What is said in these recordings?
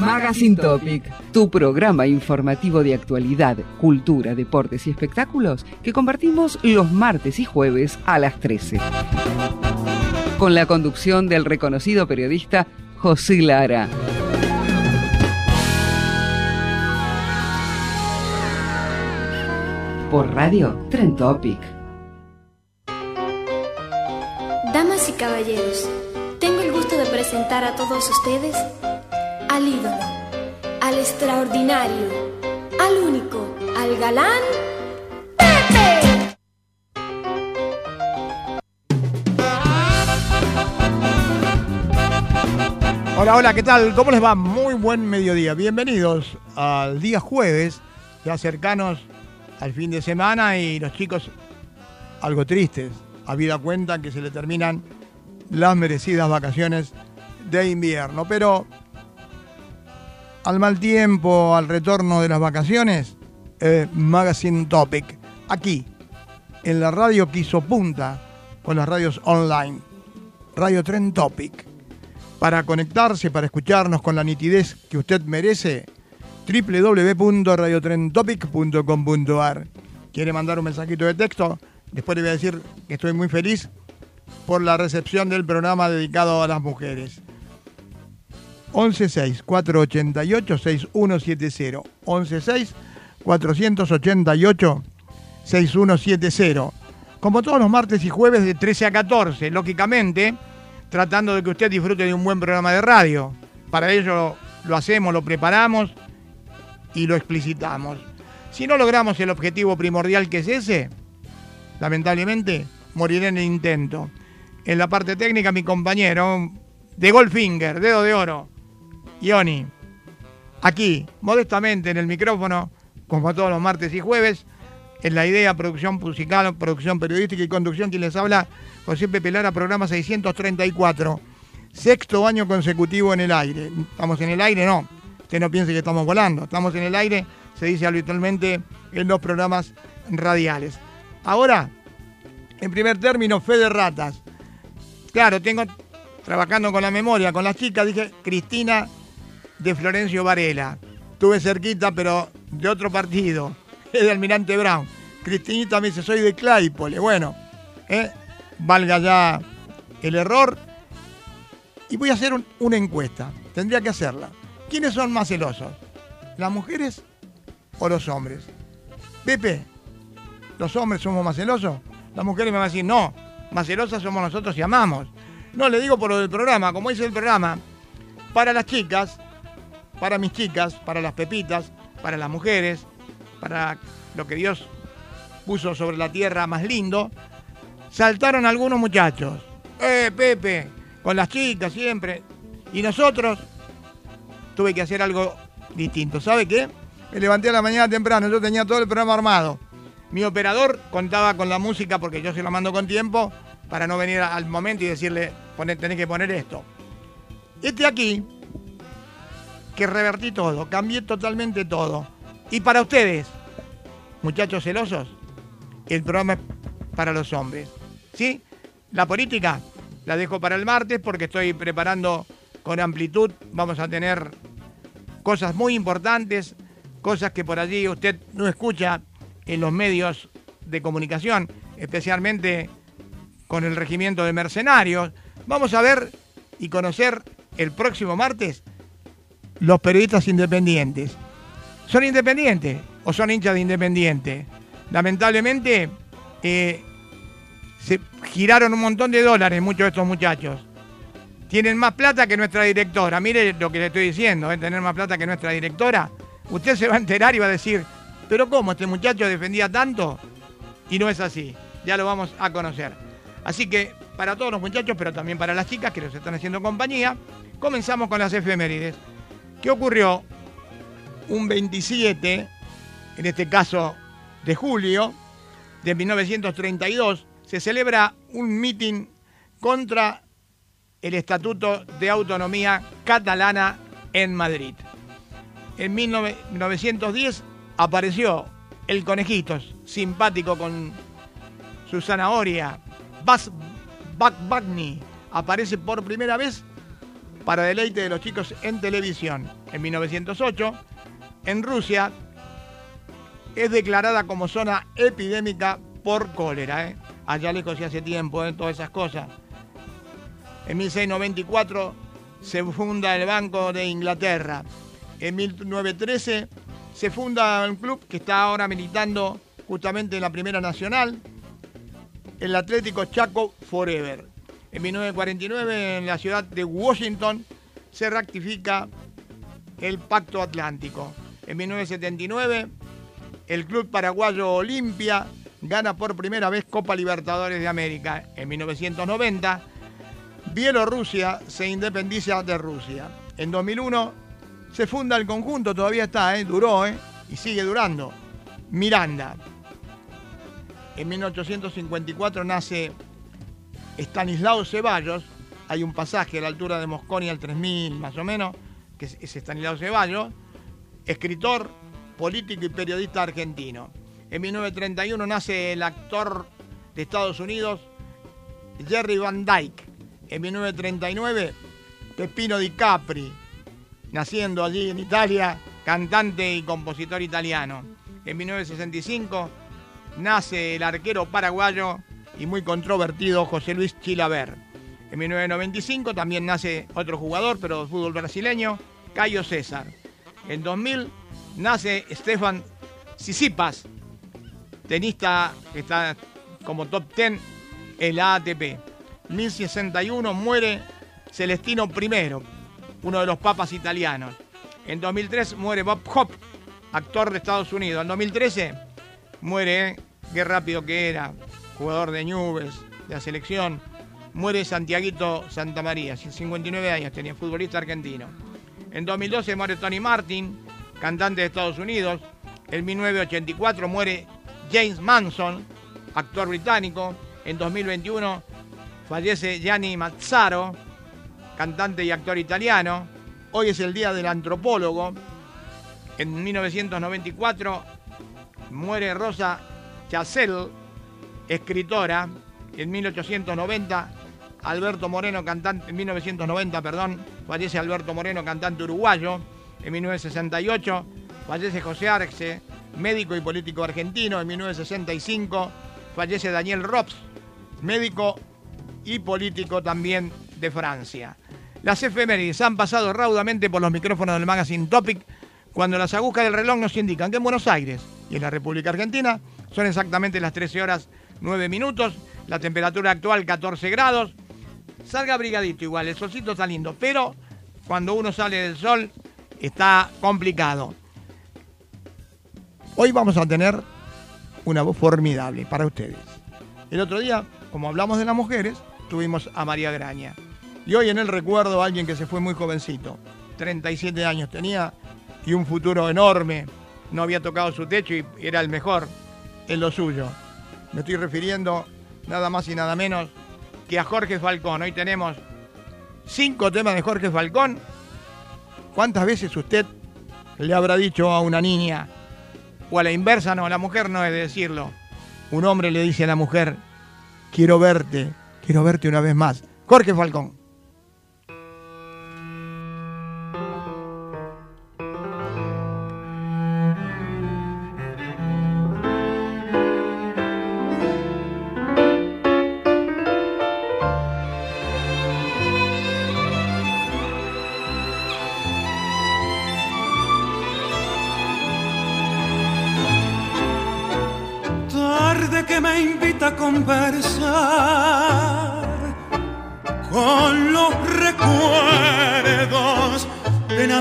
Magazine Topic, tu programa informativo de actualidad, cultura, deportes y espectáculos que compartimos los martes y jueves a las 13. Con la conducción del reconocido periodista José Lara. Por radio Tren Topic. Damas y caballeros, tengo el gusto de presentar a todos ustedes al ídolo, al extraordinario, al único, al galán. Hola, hola, ¿qué tal? ¿Cómo les va? Muy buen mediodía. Bienvenidos al día jueves, ya cercanos al fin de semana y los chicos algo tristes, habida cuenta que se le terminan las merecidas vacaciones de invierno. Pero al mal tiempo, al retorno de las vacaciones, eh, Magazine Topic, aquí, en la radio que hizo punta con las radios online, Radio Tren Topic. Para conectarse, para escucharnos con la nitidez que usted merece, www.radiotrentopic.com.ar. ¿Quiere mandar un mensajito de texto? Después le voy a decir que estoy muy feliz por la recepción del programa dedicado a las mujeres. 116 488 6170 116 488 6170 Como todos los martes y jueves de 13 a 14, lógicamente, tratando de que usted disfrute de un buen programa de radio. Para ello lo hacemos, lo preparamos y lo explicitamos. Si no logramos el objetivo primordial que es ese, lamentablemente moriré en el intento. En la parte técnica, mi compañero de Goldfinger, dedo de oro, Ioni. Aquí, modestamente en el micrófono, como todos los martes y jueves, en la idea, producción musical, producción periodística y conducción, quien les habla, José Pepe Lara, programa 634. Sexto año consecutivo en el aire. ¿Estamos en el aire? No. Usted no piense que estamos volando. Estamos en el aire, se dice habitualmente en los programas radiales. Ahora, en primer término, fe de ratas. Claro, tengo, trabajando con la memoria, con las chicas, dije Cristina de Florencio Varela. Estuve cerquita, pero de otro partido. Es de Almirante Brown. Cristinita me dice, soy de Claypole. Bueno, ¿eh? valga ya el error. Y voy a hacer un- una encuesta. Tendría que hacerla. ¿Quiénes son más celosos? ¿Las mujeres o los hombres? Pepe, ¿los hombres somos más celosos? Las mujeres me van a decir, no, más celosas somos nosotros y amamos. No, le digo por lo del programa, como dice el programa, para las chicas, para mis chicas, para las pepitas, para las mujeres, para lo que Dios puso sobre la tierra más lindo, saltaron algunos muchachos. ¡Eh, Pepe! Con las chicas siempre. Y nosotros tuve que hacer algo distinto. ¿Sabe qué? Me levanté a la mañana temprano, yo tenía todo el programa armado. Mi operador contaba con la música porque yo se la mando con tiempo para no venir al momento y decirle, "Poné- tenés que poner esto. Este aquí, que revertí todo, cambié totalmente todo. Y para ustedes, muchachos celosos, el programa es para los hombres. ¿Sí? La política la dejo para el martes porque estoy preparando con amplitud. Vamos a tener cosas muy importantes, cosas que por allí usted no escucha en los medios de comunicación, especialmente con el regimiento de mercenarios. Vamos a ver y conocer el próximo martes los periodistas independientes. ¿Son independientes o son hinchas de independiente? Lamentablemente eh, se giraron un montón de dólares muchos de estos muchachos. Tienen más plata que nuestra directora. Mire lo que le estoy diciendo, ¿eh? tener más plata que nuestra directora. Usted se va a enterar y va a decir, pero ¿cómo? ¿Este muchacho defendía tanto? Y no es así. Ya lo vamos a conocer. Así que para todos los muchachos, pero también para las chicas que nos están haciendo compañía. Comenzamos con las efemérides. ¿Qué ocurrió? Un 27, en este caso de julio de 1932, se celebra un mitin contra el Estatuto de Autonomía Catalana en Madrid. En 1910 apareció el Conejitos, simpático con su zanahoria, Bas Bagni, aparece por primera vez para deleite de los chicos en televisión. En 1908, en Rusia, es declarada como zona epidémica por cólera. ¿eh? Allá lejos y hace tiempo, ¿eh? todas esas cosas. En 1694 se funda el Banco de Inglaterra. En 1913 se funda un club que está ahora militando justamente en la Primera Nacional, el Atlético Chaco Forever. En 1949 en la ciudad de Washington se rectifica el Pacto Atlántico. En 1979 el club paraguayo Olimpia gana por primera vez Copa Libertadores de América. En 1990 Bielorrusia se independiza de Rusia. En 2001 se funda el conjunto, todavía está, ¿eh? duró ¿eh? y sigue durando. Miranda. En 1854 nace Stanislao Ceballos. Hay un pasaje a la altura de Mosconi al 3000 más o menos, que es Stanislao Ceballos, escritor, político y periodista argentino. En 1931 nace el actor de Estados Unidos Jerry Van Dyke. En 1939, Pepino Di Capri, naciendo allí en Italia, cantante y compositor italiano. En 1965 nace el arquero paraguayo y muy controvertido José Luis Chilaver. En 1995 también nace otro jugador, pero fútbol brasileño, Cayo César. En 2000 nace Stefan Sisipas, tenista que está como top 10 en la ATP. 1061 muere Celestino I, uno de los papas italianos. En 2003 muere Bob Hope, actor de Estados Unidos. En 2013 muere, qué rápido que era, jugador de Nubes, de la selección. Muere Santiaguito Santamaría, 59 años tenía, futbolista argentino. En 2012 muere Tony Martin, cantante de Estados Unidos. En 1984 muere James Manson, actor británico. En 2021 fallece Gianni Mazzaro, cantante y actor italiano. Hoy es el Día del Antropólogo. En 1994 muere Rosa Chacel, escritora. En 1890 Alberto Moreno, cantante, en 1990, perdón, fallece Alberto Moreno, cantante uruguayo. En 1968 fallece José Arce, médico y político argentino. En 1965 fallece Daniel Robs, médico y político también de Francia. Las efemérides han pasado raudamente por los micrófonos del magazine Topic cuando las agujas del reloj nos indican que en Buenos Aires y en la República Argentina son exactamente las 13 horas 9 minutos, la temperatura actual 14 grados. Salga abrigadito igual, el solcito está lindo, pero cuando uno sale del sol está complicado. Hoy vamos a tener una voz formidable para ustedes. El otro día, como hablamos de las mujeres, tuvimos a María Graña. Y hoy en el recuerdo a alguien que se fue muy jovencito, 37 años tenía y un futuro enorme. No había tocado su techo y era el mejor en lo suyo. Me estoy refiriendo nada más y nada menos que a Jorge Falcón. Hoy tenemos cinco temas de Jorge Falcón. ¿Cuántas veces usted le habrá dicho a una niña, o a la inversa, no, la mujer no es decirlo. Un hombre le dice a la mujer, quiero verte, quiero verte una vez más. Jorge Falcón.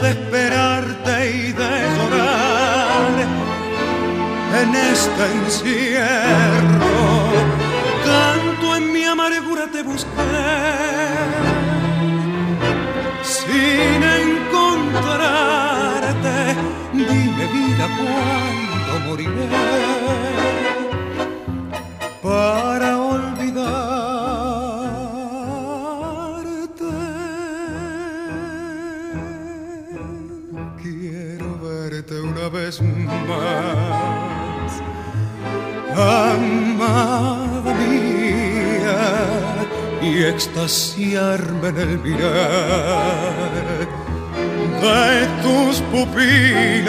De esperarte y de llorar en este encierro. Tanto en mi amargura te busqué sin encontrarte. Dime vida cuándo moriré extasiarme en el mirar de tus pupilas.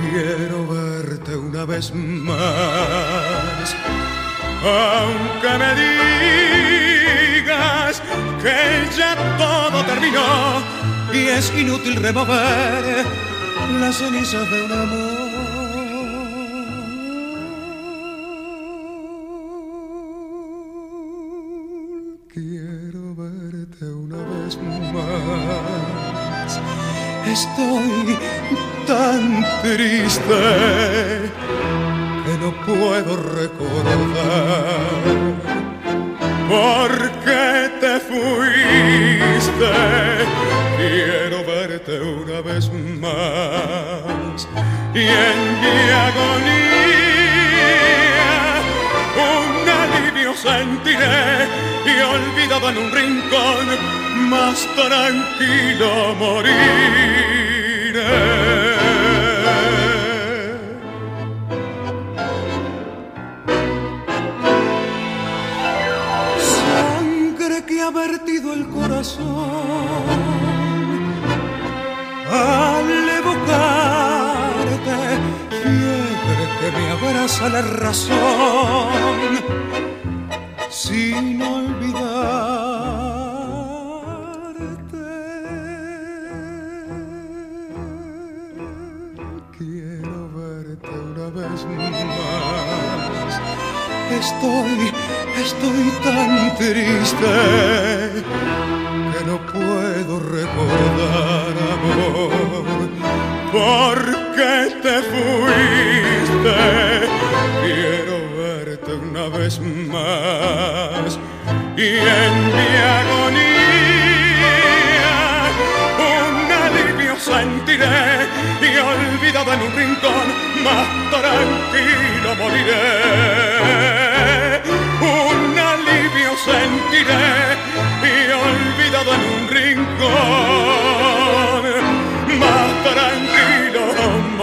Quiero verte una vez más, aunque me digas que ya todo terminó y es inútil remover las cenizas de un amor. Que no puedo recordar por qué te fuiste. Quiero verte una vez más y en mi agonía un alivio sentiré y olvidado en un rincón más tranquilo moriré. Corazón al evocarte, fiebre que me abraza la razón sin olvidarte. Quiero verte una vez más. Estoy, estoy tan triste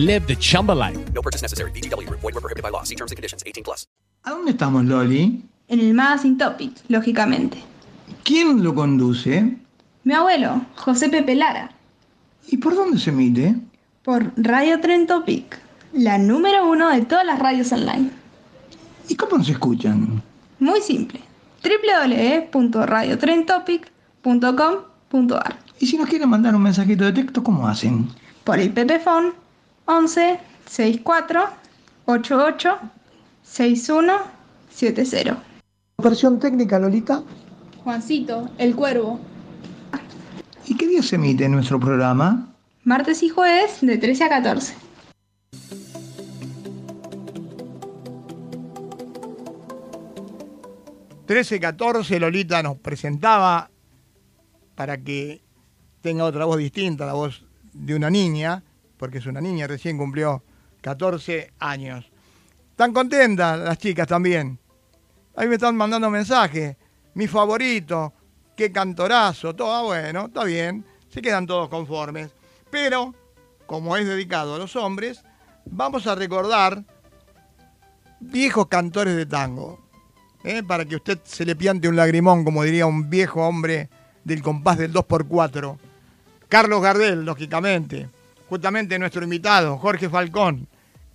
live the Chumba life. No purchase necessary. VGW Group. Void were prohibited by law. See terms and conditions. 18 plus. ¿A dónde estamos, Loli? En el Magazine Topic, lógicamente. ¿Quién lo conduce? Mi abuelo, José Pepe Lara. ¿Y por dónde se emite? Por Radio Tren Topic, la número uno de todas las radios online. ¿Y cómo nos escuchan? Muy simple www.radiotrentopic.com.ar Y si nos quieren mandar un mensajito de texto, ¿cómo hacen? Por el Pepefon 11 64 88 61 70. Versión técnica, Lolita. Juancito, el cuervo. ¿Y qué día se emite nuestro programa? Martes y jueves de 13 a 14. Trece, 14, Lolita nos presentaba para que tenga otra voz distinta, la voz de una niña, porque es una niña, recién cumplió 14 años. Están contentas las chicas también. Ahí me están mandando mensajes. Mi favorito, qué cantorazo, todo ah, bueno, está bien. Se quedan todos conformes. Pero, como es dedicado a los hombres, vamos a recordar viejos cantores de tango. ¿eh? Para que usted se le piante un lagrimón, como diría un viejo hombre del compás del 2x4. Carlos Gardel, lógicamente. Justamente nuestro invitado, Jorge Falcón,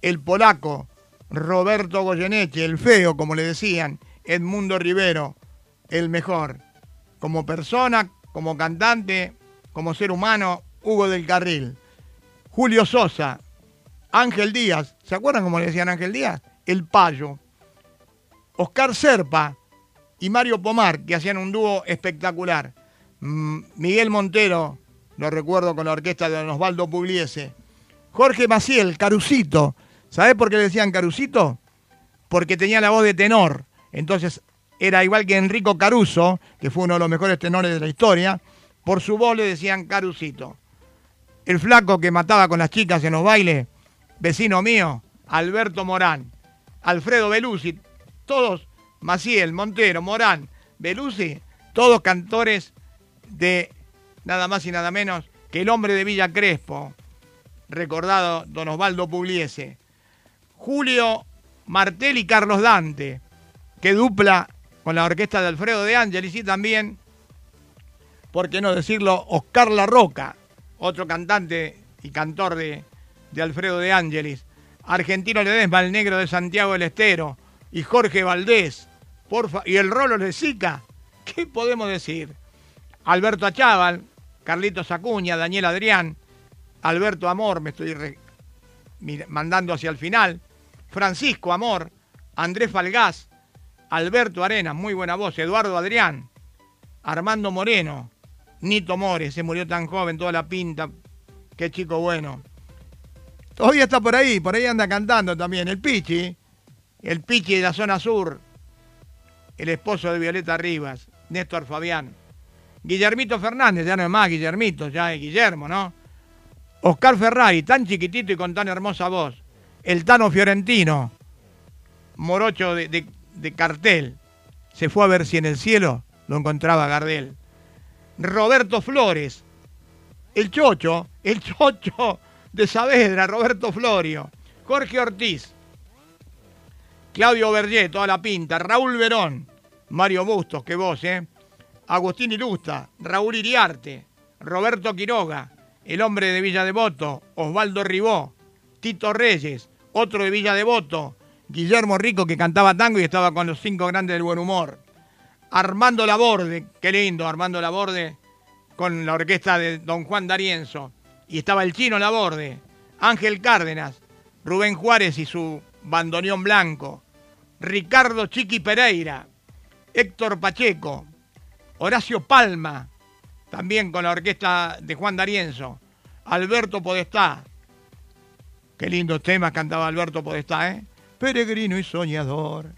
el polaco, Roberto Goyeneche, el feo, como le decían, Edmundo Rivero, el mejor. Como persona, como cantante, como ser humano, Hugo del Carril. Julio Sosa, Ángel Díaz, ¿se acuerdan cómo le decían Ángel Díaz? El Payo. Oscar Serpa y Mario Pomar, que hacían un dúo espectacular. Miguel Montero, lo recuerdo con la orquesta de Osvaldo Pugliese. Jorge Maciel, Carucito. ¿Sabés por qué le decían Carucito? Porque tenía la voz de tenor. Entonces era igual que Enrico Caruso, que fue uno de los mejores tenores de la historia. Por su voz le decían Carucito. El flaco que mataba con las chicas en los bailes, vecino mío, Alberto Morán. Alfredo Belusi, todos, Maciel, Montero, Morán, Belusi, todos cantores de nada más y nada menos que el hombre de Villa Crespo, recordado don Osvaldo Pugliese. Julio Martel y Carlos Dante, que dupla con la orquesta de Alfredo de Ángeles y también, por qué no decirlo, Oscar La Roca, otro cantante y cantor de, de Alfredo de Ángeles. Argentino Ledesma, el negro de Santiago del Estero, y Jorge Valdés, porfa, y el Rolo de Sica, ¿qué podemos decir? Alberto Achával, Carlitos Acuña, Daniel Adrián, Alberto Amor, me estoy mandando hacia el final, Francisco Amor, Andrés Falgás, Alberto Arena, muy buena voz, Eduardo Adrián, Armando Moreno, Nito More, se murió tan joven, toda la pinta, qué chico bueno. Todavía está por ahí, por ahí anda cantando también, el Pichi, el Pichi de la zona sur, el esposo de Violeta Rivas, Néstor Fabián. Guillermito Fernández, ya no es más Guillermito, ya es Guillermo, ¿no? Oscar Ferrari, tan chiquitito y con tan hermosa voz. El Tano Fiorentino, morocho de, cartel. Se fue a ver si en el cielo lo encontraba Gardel. Roberto Flores, el Chocho, el Chocho de Saavedra, Roberto Florio. Jorge Ortiz, Claudio Berger, toda la pinta. Raúl Verón, Mario Bustos, qué voz, ¿eh? Agustín Ilusta, Raúl Iriarte, Roberto Quiroga, el hombre de Villa Devoto, Osvaldo Ribó, Tito Reyes, otro de Villa Devoto, Guillermo Rico que cantaba tango y estaba con los cinco grandes del buen humor. Armando Laborde, qué lindo, Armando Laborde con la orquesta de Don Juan D'Arienzo. Y estaba el chino Laborde, Ángel Cárdenas, Rubén Juárez y su bandoneón blanco, Ricardo Chiqui Pereira, Héctor Pacheco, Horacio Palma, también con la orquesta de Juan D'Arienzo, Alberto Podestá, qué lindos temas cantaba Alberto Podestá, ¿eh? Peregrino y soñador,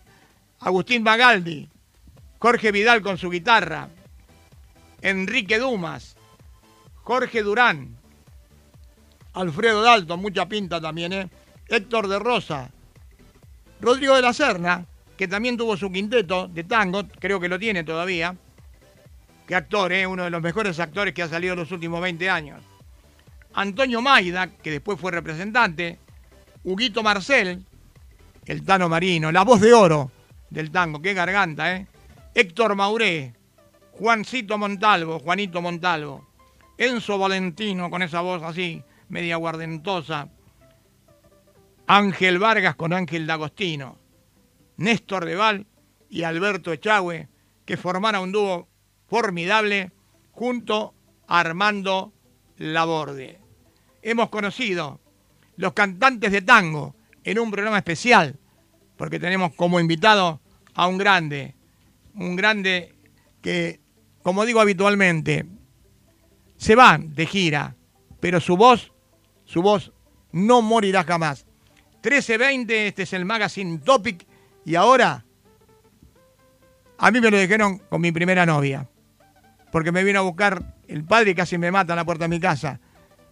Agustín Magaldi, Jorge Vidal con su guitarra, Enrique Dumas, Jorge Durán, Alfredo Dalton, mucha pinta también, ¿eh? Héctor de Rosa, Rodrigo de la Serna, que también tuvo su quinteto de tango, creo que lo tiene todavía, Qué actor, ¿eh? uno de los mejores actores que ha salido en los últimos 20 años. Antonio Maida, que después fue representante. Huguito Marcel, el Tano Marino, la voz de oro del tango, qué garganta, ¿eh? Héctor Mauré, Juancito Montalvo, Juanito Montalvo. Enzo Valentino con esa voz así, media guardentosa. Ángel Vargas con Ángel D'Agostino. Néstor Deval y Alberto Echagüe, que formaron un dúo formidable junto a Armando Laborde. Hemos conocido los cantantes de tango en un programa especial, porque tenemos como invitado a un grande, un grande que, como digo habitualmente, se van de gira, pero su voz, su voz no morirá jamás. 1320, este es el Magazine Topic, y ahora a mí me lo dijeron con mi primera novia porque me vino a buscar el padre y casi me mata a la puerta de mi casa.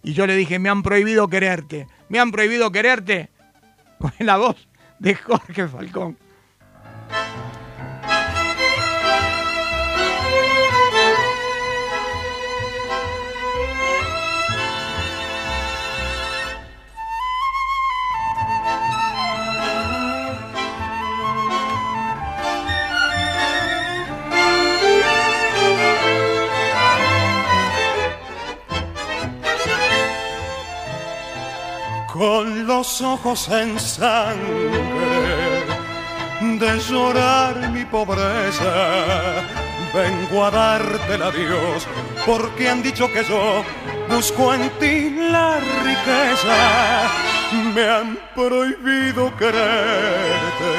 Y yo le dije, me han prohibido quererte, me han prohibido quererte, con la voz de Jorge Falcón. Con los ojos en sangre de llorar mi pobreza. Vengo a darte el adiós porque han dicho que yo busco en ti la riqueza. Me han prohibido quererte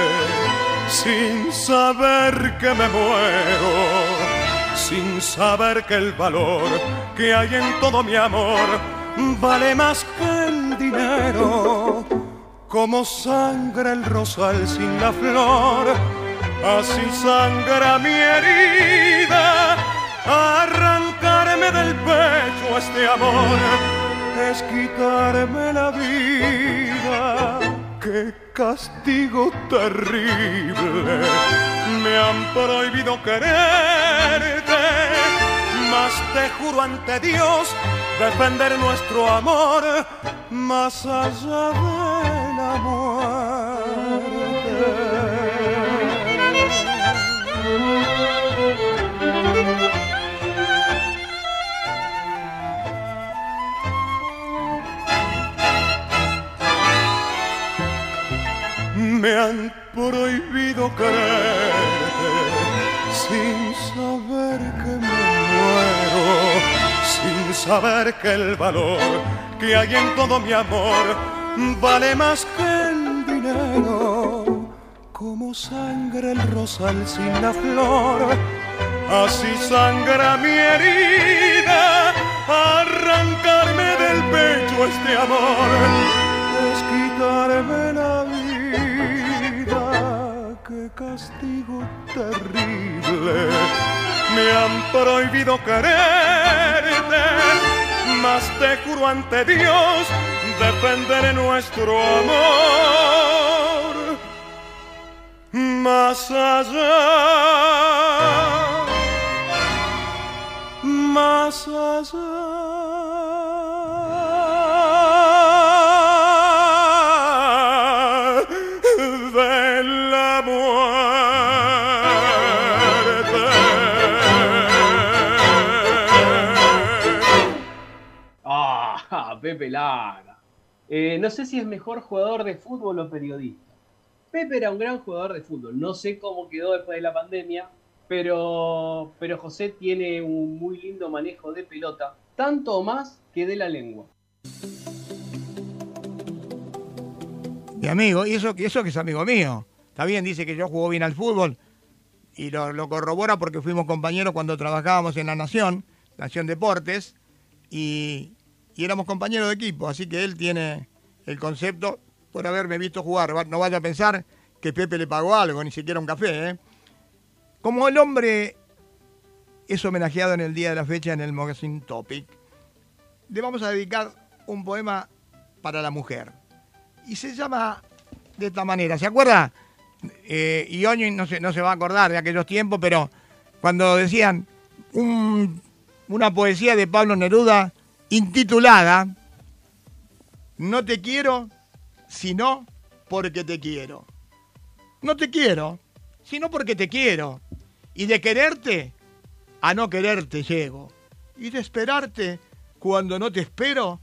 sin saber que me muero, sin saber que el valor que hay en todo mi amor vale más que el dinero. Como sangra el rosal sin la flor, así sangra mi herida. Arrancarme del pecho este amor es quitarme la vida. Qué castigo terrible, me han prohibido quererte, mas te juro ante Dios defender nuestro amor más allá de la muerte. Me han prohibido quererte sin saber saber que el valor que hay en todo mi amor vale más que el dinero. Como sangra el rosal sin la flor, así sangra mi herida. Arrancarme del pecho este amor es quitarme castigo terrible. Me han prohibido quererte, mas te juro ante Dios defenderé nuestro amor más allá, más allá Pepe Lara. Eh, no sé si es mejor jugador de fútbol o periodista. Pepe era un gran jugador de fútbol. No sé cómo quedó después de la pandemia, pero, pero José tiene un muy lindo manejo de pelota, tanto más que de la lengua. Mi amigo, y eso, y eso que es amigo mío. Está bien, dice que yo jugó bien al fútbol y lo, lo corrobora porque fuimos compañeros cuando trabajábamos en La Nación, Nación Deportes, y, y éramos compañeros de equipo, así que él tiene el concepto por haberme visto jugar. No vaya a pensar que Pepe le pagó algo, ni siquiera un café. ¿eh? Como el hombre es homenajeado en el día de la fecha en el Magazine Topic, le vamos a dedicar un poema para la mujer. Y se llama de esta manera. ¿Se acuerda? Eh, y Oño no se, no se va a acordar de aquellos tiempos, pero cuando decían un- una poesía de Pablo Neruda intitulada No te quiero, sino porque te quiero. No te quiero, sino porque te quiero. Y de quererte, a no quererte llego. Y de esperarte, cuando no te espero,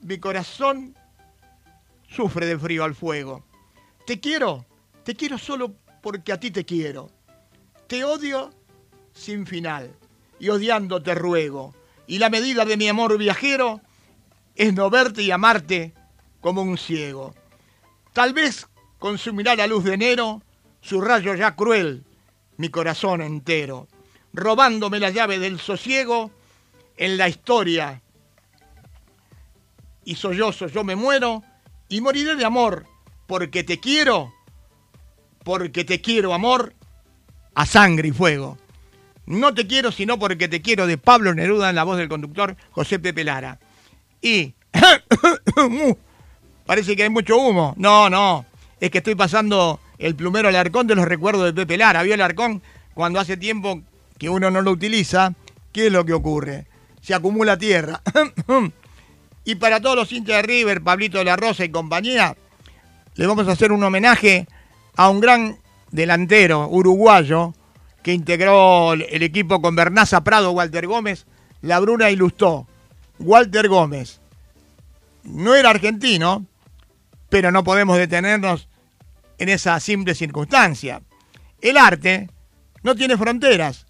mi corazón sufre de frío al fuego. Te quiero, te quiero solo porque a ti te quiero. Te odio sin final y odiando te ruego. Y la medida de mi amor viajero es no verte y amarte como un ciego. Tal vez consumirá la luz de enero su rayo ya cruel, mi corazón entero, robándome la llave del sosiego en la historia. Y sollozo yo me muero y moriré de amor, porque te quiero, porque te quiero amor, a sangre y fuego. No te quiero sino porque te quiero de Pablo Neruda en la voz del conductor José Pepe Lara. Y parece que hay mucho humo. No, no. es que estoy pasando el plumero Alarcón de los recuerdos de Pepe Lara. Vio el Alarcón cuando hace tiempo que uno no lo utiliza, ¿qué es lo que ocurre? Se acumula tierra. y para todos los hinchas de River, Pablito de la Rosa y compañía, le vamos a hacer un homenaje a un gran delantero uruguayo que integró el equipo con Bernaza Prado, Walter Gómez, La Bruna y Lustó. Walter Gómez. No era argentino, pero no podemos detenernos en esa simple circunstancia. El arte no tiene fronteras,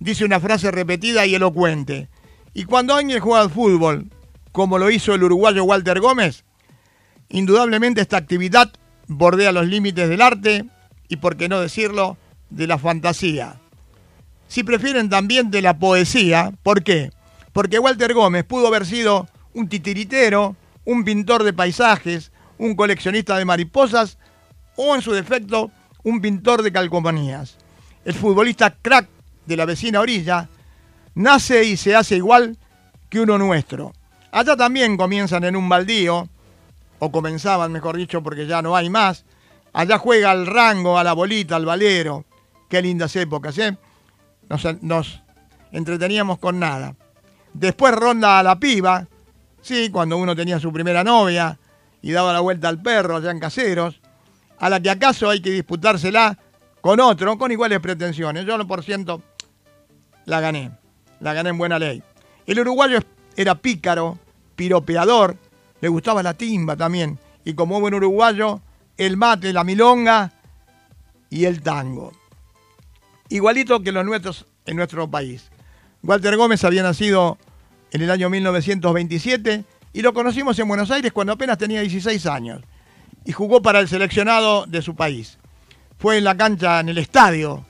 dice una frase repetida y elocuente. Y cuando alguien juega al fútbol, como lo hizo el uruguayo Walter Gómez, indudablemente esta actividad bordea los límites del arte y, por qué no decirlo, de la fantasía. Si prefieren también de la poesía, ¿por qué? Porque Walter Gómez pudo haber sido un titiritero, un pintor de paisajes, un coleccionista de mariposas o en su defecto un pintor de calcomanías. El futbolista crack de la vecina orilla nace y se hace igual que uno nuestro. Allá también comienzan en un baldío, o comenzaban, mejor dicho, porque ya no hay más. Allá juega al rango, a la bolita, al valero. Qué lindas épocas, ¿eh? Nos, entreteníamos con nada. Después ronda a la piba, sí, cuando uno tenía su primera novia y daba la vuelta al perro allá en caseros, a la que acaso hay que disputársela con otro, con iguales pretensiones. Yo, por ciento, la gané. La gané en buena ley. El uruguayo era pícaro, piropeador, le gustaba la timba también. Y como buen uruguayo, el mate, la milonga y el tango. Igualito que los nuestros en nuestro país. Walter Gómez había nacido en el año 1927 y lo conocimos en Buenos Aires cuando apenas tenía 16 años y jugó para el seleccionado de su país. Fue en la cancha, en el estadio,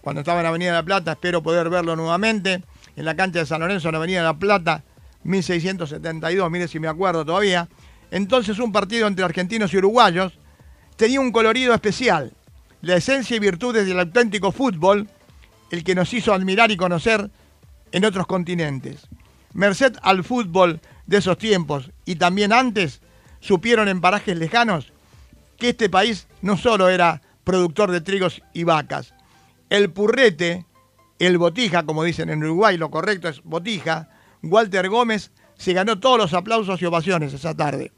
cuando estaba en Avenida de la Plata, espero poder verlo nuevamente, en la cancha de San Lorenzo, en Avenida de la Plata, 1672, mire si me acuerdo todavía. Entonces un partido entre argentinos y uruguayos tenía un colorido especial, la esencia y virtudes del auténtico fútbol, el que nos hizo admirar y conocer en otros continentes. Merced al fútbol de esos tiempos y también antes, supieron en parajes lejanos que este país no solo era productor de trigos y vacas. El purrete, el botija, como dicen en Uruguay, lo correcto es botija, Walter Gómez se ganó todos los aplausos y ovaciones esa tarde,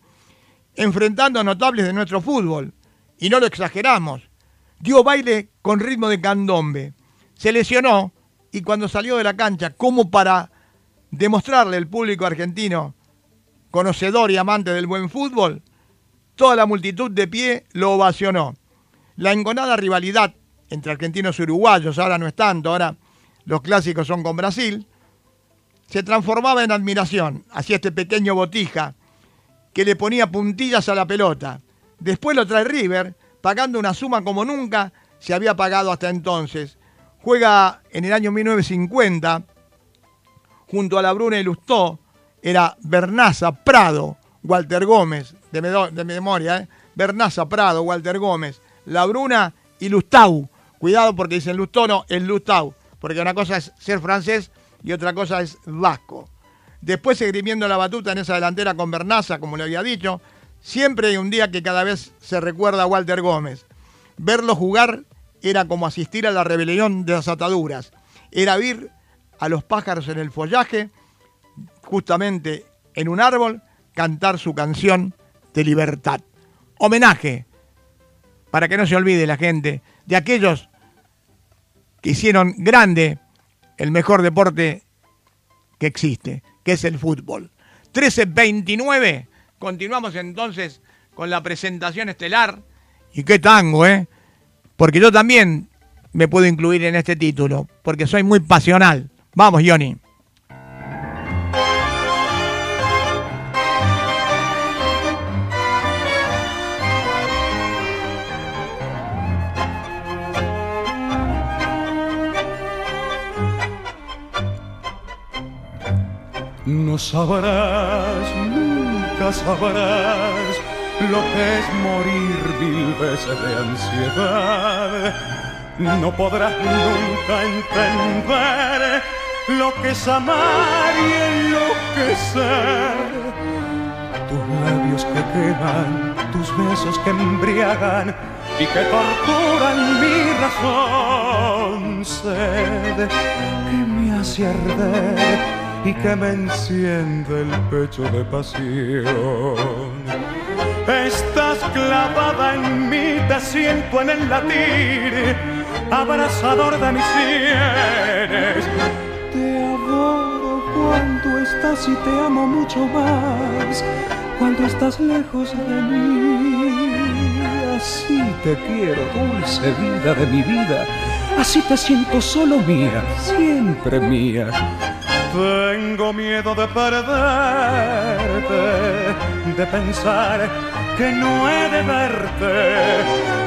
enfrentando a notables de nuestro fútbol. Y no lo exageramos. Dio baile con ritmo de candombe. Se lesionó y cuando salió de la cancha, como para demostrarle al público argentino, conocedor y amante del buen fútbol, toda la multitud de pie lo ovacionó. La engonada rivalidad entre argentinos y uruguayos, ahora no es tanto, ahora los clásicos son con Brasil, se transformaba en admiración hacia este pequeño botija que le ponía puntillas a la pelota. Después lo trae River, pagando una suma como nunca se había pagado hasta entonces. Juega en el año 1950 junto a la Bruna y Lustó, era Bernaza Prado, Walter Gómez, de, de memoria, ¿eh? Bernaza Prado, Walter Gómez, La Bruna y Lustau. Cuidado porque dicen Lustó, no, es Lustau, porque una cosa es ser francés y otra cosa es vasco. Después esgrimiendo la batuta en esa delantera con Bernaza, como le había dicho, siempre hay un día que cada vez se recuerda a Walter Gómez. Verlo jugar era como asistir a la rebelión de las ataduras. Era ver a los pájaros en el follaje, justamente en un árbol, cantar su canción de libertad. Homenaje, para que no se olvide la gente, de aquellos que hicieron grande el mejor deporte que existe, que es el fútbol. 13.29, continuamos entonces con la presentación estelar. Y qué tango, ¿eh? Porque yo también me puedo incluir en este título, porque soy muy pasional. Vamos, Johnny. No sabrás, nunca sabrás lo que es morir mil veces de ansiedad. No podrás nunca entender lo que es amar y enloquecer. Tus labios que queman tus besos que embriagan y que torturan mi razón. Sed que me hace arder y que me enciende el pecho de pasión. Estás clavada en mí, te siento en el latir, abrazador de mis sienes. Te adoro cuando estás y te amo mucho más cuando estás lejos de mí. Así te quiero, dulce vida de mi vida. Así te siento solo mía, siempre mía. Tengo miedo de perderte, de pensar que no he de verte.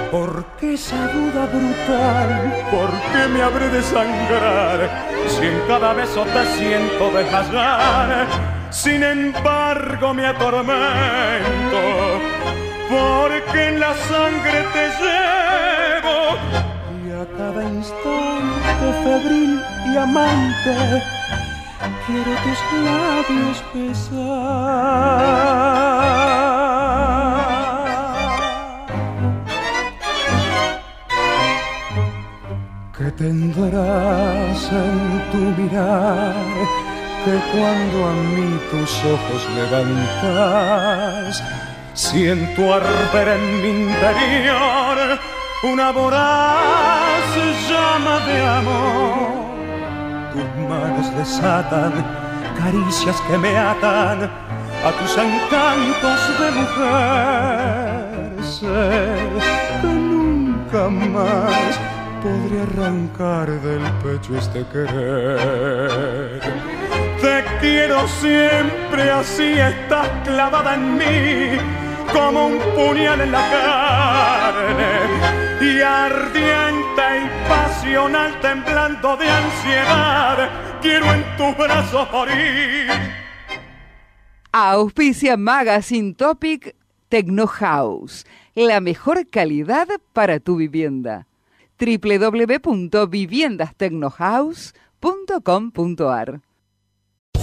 Porque esa duda brutal, ¿por qué me habré de sangrar? Si en cada beso te siento desmayar, sin embargo me atormento. Porque en la sangre te llevo y a cada instante febril y amante quiero tus labios besar. ¿Qué tendrás en tu mirar? Que cuando a mí tus ojos levantas, siento arder en mi interior una voraz llama de amor manos desatan caricias que me atan a tus encantos de mujer. Sé que nunca más podré arrancar del pecho este querer. Te quiero siempre así, estás clavada en mí como un puñal en la carne y ardiente y pasional temblando de ansiedad quiero en tus brazos morir Auspicia Magazine Topic Techno House, la mejor calidad para tu vivienda. www.viviendastechnohouse.com.ar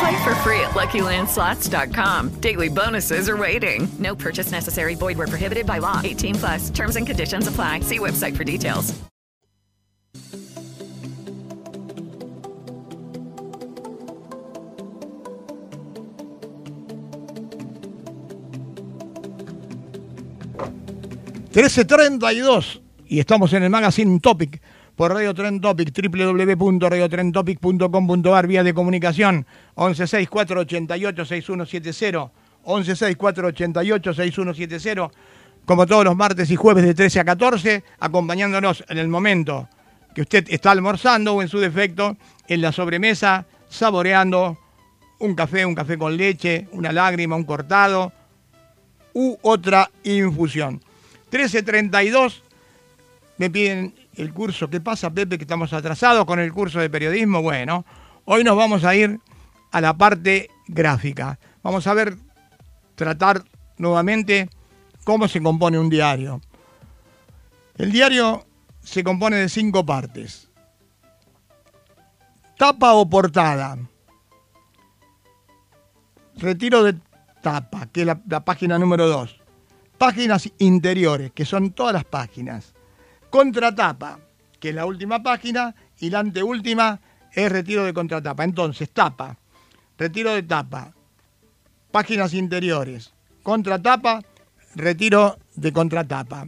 Play for free at LuckyLandSlots.com. Daily bonuses are waiting. No purchase necessary. Void where prohibited by law. 18 plus. Terms and conditions apply. See website for details. ...1332... ...y estamos en el Magazine Topic... ...por Radio Trend Topic... ...www.radiotrendtopic.com.ar... ...vía de comunicación... ...116488-6170... ...116488-6170... ...como todos los martes y jueves de 13 a 14... ...acompañándonos en el momento... ...que usted está almorzando o en su defecto... ...en la sobremesa... ...saboreando... ...un café, un café con leche... ...una lágrima, un cortado... ...u otra infusión... 1332 me piden el curso. ¿Qué pasa, Pepe? Que estamos atrasados con el curso de periodismo. Bueno, hoy nos vamos a ir a la parte gráfica. Vamos a ver, tratar nuevamente cómo se compone un diario. El diario se compone de cinco partes. Tapa o portada. Retiro de tapa, que es la, página número 2 páginas interiores, que son todas las páginas. Contratapa, que es la última página, y la anteúltima es retiro de contratapa. Entonces, tapa, retiro de tapa, páginas interiores, contratapa, retiro de contratapa.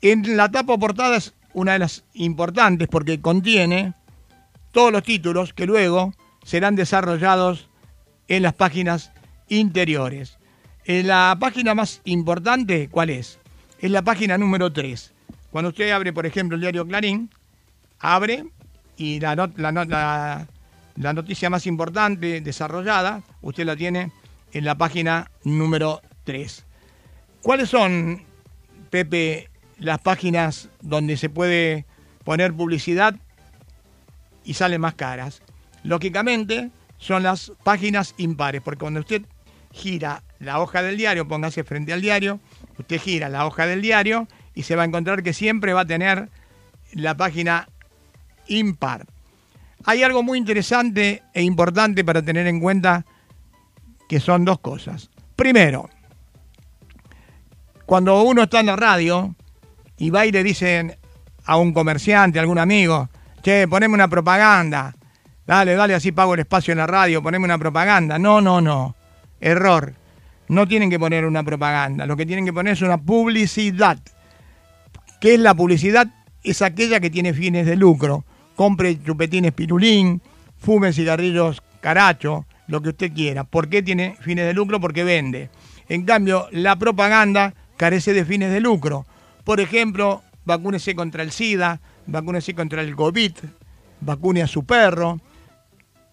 En la tapa portada es una de las importantes porque contiene todos los títulos que luego serán desarrollados en las páginas interiores. En la página más importante, ¿cuál es? Es la página número 3. Cuando usted abre, por ejemplo, el diario Clarín, abre y la, la noticia más importante desarrollada, usted la tiene en la página número 3. ¿Cuáles son, Pepe, las páginas donde se puede poner publicidad y salen más caras? Lógicamente, son las páginas impares, porque cuando usted gira la hoja del diario, póngase frente al diario, usted gira la hoja del diario y se va a encontrar que siempre va a tener la página impar. Hay algo muy interesante e importante para tener en cuenta que son dos cosas. Primero, cuando uno está en la radio y va y le dicen a un comerciante, a algún amigo, che, poneme una propaganda, dale, dale, así pago el espacio en la radio, poneme una propaganda. No, no, no, error. No tienen que poner una propaganda, lo que tienen que poner es una publicidad. ¿Qué es la publicidad? Es aquella que tiene fines de lucro. Compre chupetines pirulín, fume cigarrillos caracho, lo que usted quiera. ¿Por qué tiene fines de lucro? Porque vende. En cambio, la propaganda carece de fines de lucro. Por ejemplo, vacúnese contra el SIDA, vacúnese contra el COVID, vacune a su perro.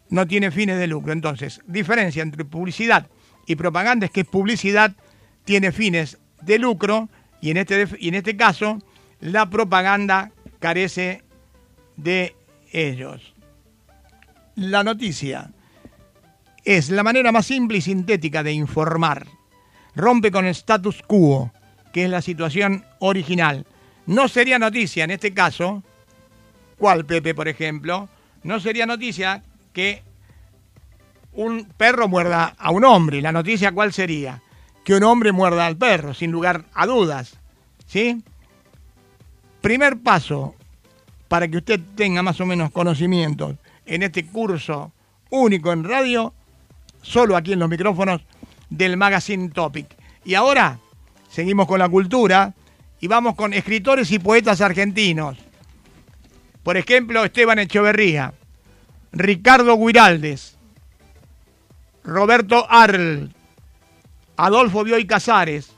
No tiene fines de lucro. Entonces, diferencia entre publicidad y propaganda es que publicidad tiene fines de lucro y en este, y en este caso la propaganda carece de ellos. La noticia es la manera más simple y sintética de informar. Rompe con el status quo, que es la situación original. No sería noticia en este caso, ¿cuál Pepe, por ejemplo? No sería noticia que un perro muerda a un hombre. La noticia cuál sería? Que un hombre muerda al perro, sin lugar a dudas. ¿Sí? Primer paso para que usted tenga más o menos conocimientos en este curso único en radio, solo aquí en los micrófonos del Magazine Topic. Y ahora seguimos con la cultura y vamos con escritores y poetas argentinos. Por ejemplo, Esteban Echeverría, Ricardo Guiraldes, Roberto Arl, Adolfo Bioy Casares,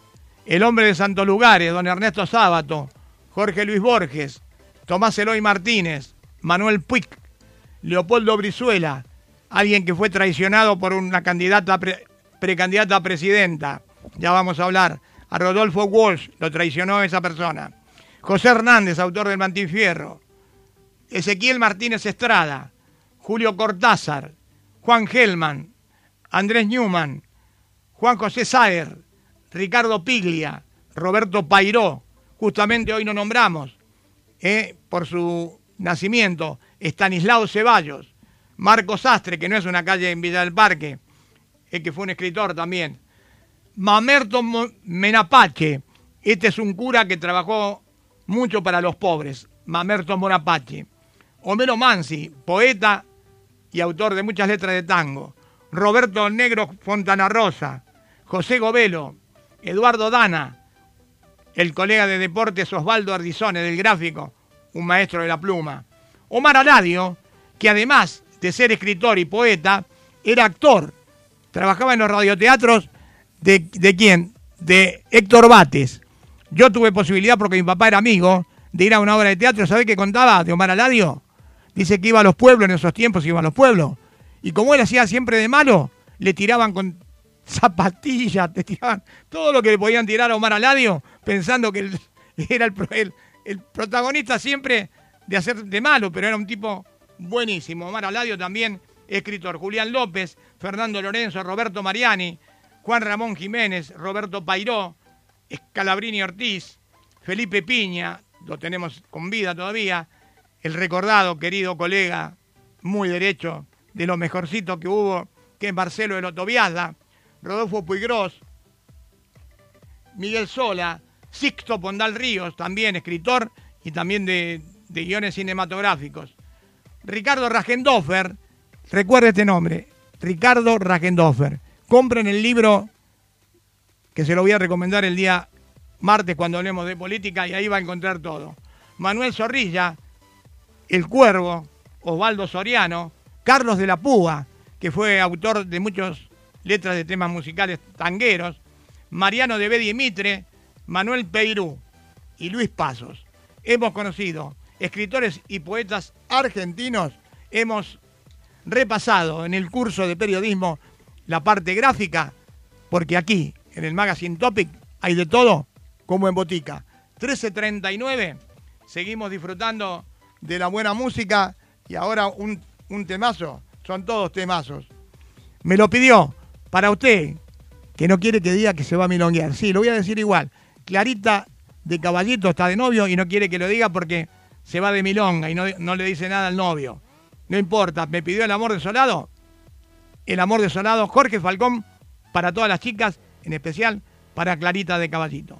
el hombre de Santos Lugares, don Ernesto Sábato, Jorge Luis Borges, Tomás Eloy Martínez, Manuel Puig, Leopoldo Brizuela, alguien que fue traicionado por una candidata pre- precandidata a presidenta. Ya vamos a hablar. A Rodolfo Walsh lo traicionó esa persona. José Hernández, autor del Mantín Fierro. Ezequiel Martínez Estrada, Julio Cortázar, Juan Gelman, Andrés Newman, Juan José Saer, Ricardo Piglia, Roberto Pairó, justamente hoy no nombramos, eh, por su nacimiento, Estanislao Ceballos, Marco Sastre, que no es una calle en Villa del Parque, eh, que fue un escritor también, Mamerto Menapache, este es un cura que trabajó mucho para los pobres, Mamerto Morapache, Homero Mansi, poeta y autor de muchas letras de tango, Roberto Negro Fontana Rosa, José Govelo, Eduardo Dana, el colega de deportes Osvaldo Ardizone del gráfico, un maestro de la pluma, Omar Aladio, que además de ser escritor y poeta, era actor, trabajaba en los radioteatros de, de quién? De Héctor Bates. Yo tuve posibilidad, porque mi papá era amigo, de ir a una obra de teatro. ¿Sabe qué contaba de Omar Aladio? Dice que iba a los pueblos, en esos tiempos iba a los pueblos. Y como él hacía siempre de malo, le tiraban con zapatillas, le tiraban todo lo que le podían tirar a Omar Aladio, pensando que él era el, el- protagonista siempre de hacer de malo, pero era un tipo buenísimo. Omar Aladio también, escritor. Julián López, Fernando Lorenzo, Roberto Mariani, Juan Ramón Jiménez, Roberto Pairó, Scalabrini Ortiz, Felipe Piña, lo tenemos con vida todavía, el recordado, querido colega, muy derecho, de lo mejorcito que hubo, que es Marcelo de Lotoviada, Rodolfo Puigros, Miguel Sola, Sixto Pondal Ríos, también escritor y también de, guiones cinematográficos. Ricardo Ragendoffer, recuerde este nombre, Ricardo Ragendoffer. Compren el libro que se lo voy a recomendar el día martes cuando hablemos de política y ahí va a encontrar todo. Manuel Zorrilla, El Cuervo, Osvaldo Soriano, Carlos de la Púa, que fue autor de muchas letras de temas musicales tangueros, Mariano de Bedi Mitre, Manuel Peirú y Luis Pasos. Hemos conocido escritores y poetas argentinos, hemos repasado en el curso de periodismo la parte gráfica, porque aquí, en el Magazine Topic, hay de todo, como en botica. 13.39, seguimos disfrutando de la buena música y ahora un, un temazo, son todos temazos. Me lo pidió para usted, que no quiere que diga que se va a milonguear. Sí, lo voy a decir igual. Clarita de Caballito está de novio y no quiere que lo diga porque se va de milonga y no, no le dice nada al novio. No importa, me pidió el amor desolado. El amor desolado, Jorge Falcón, para todas las chicas, en especial para Clarita de Caballito.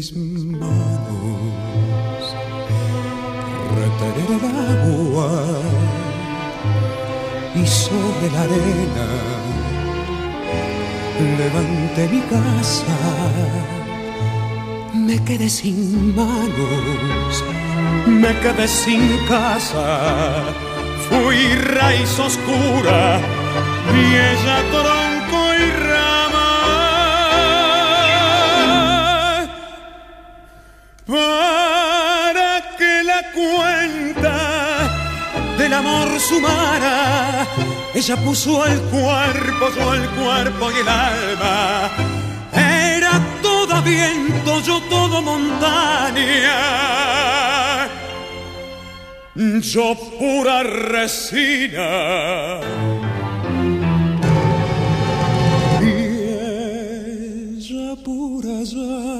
Mis manos retener el agua y sobre la arena levanté mi casa. Me quedé sin manos, me quedé sin casa. Fui raíz oscura ella tronco y rama. Cuenta del amor sumara. Ella puso el cuerpo, yo el cuerpo y el alma. Era todo viento, yo todo montaña. Yo pura resina. Y ella pura Una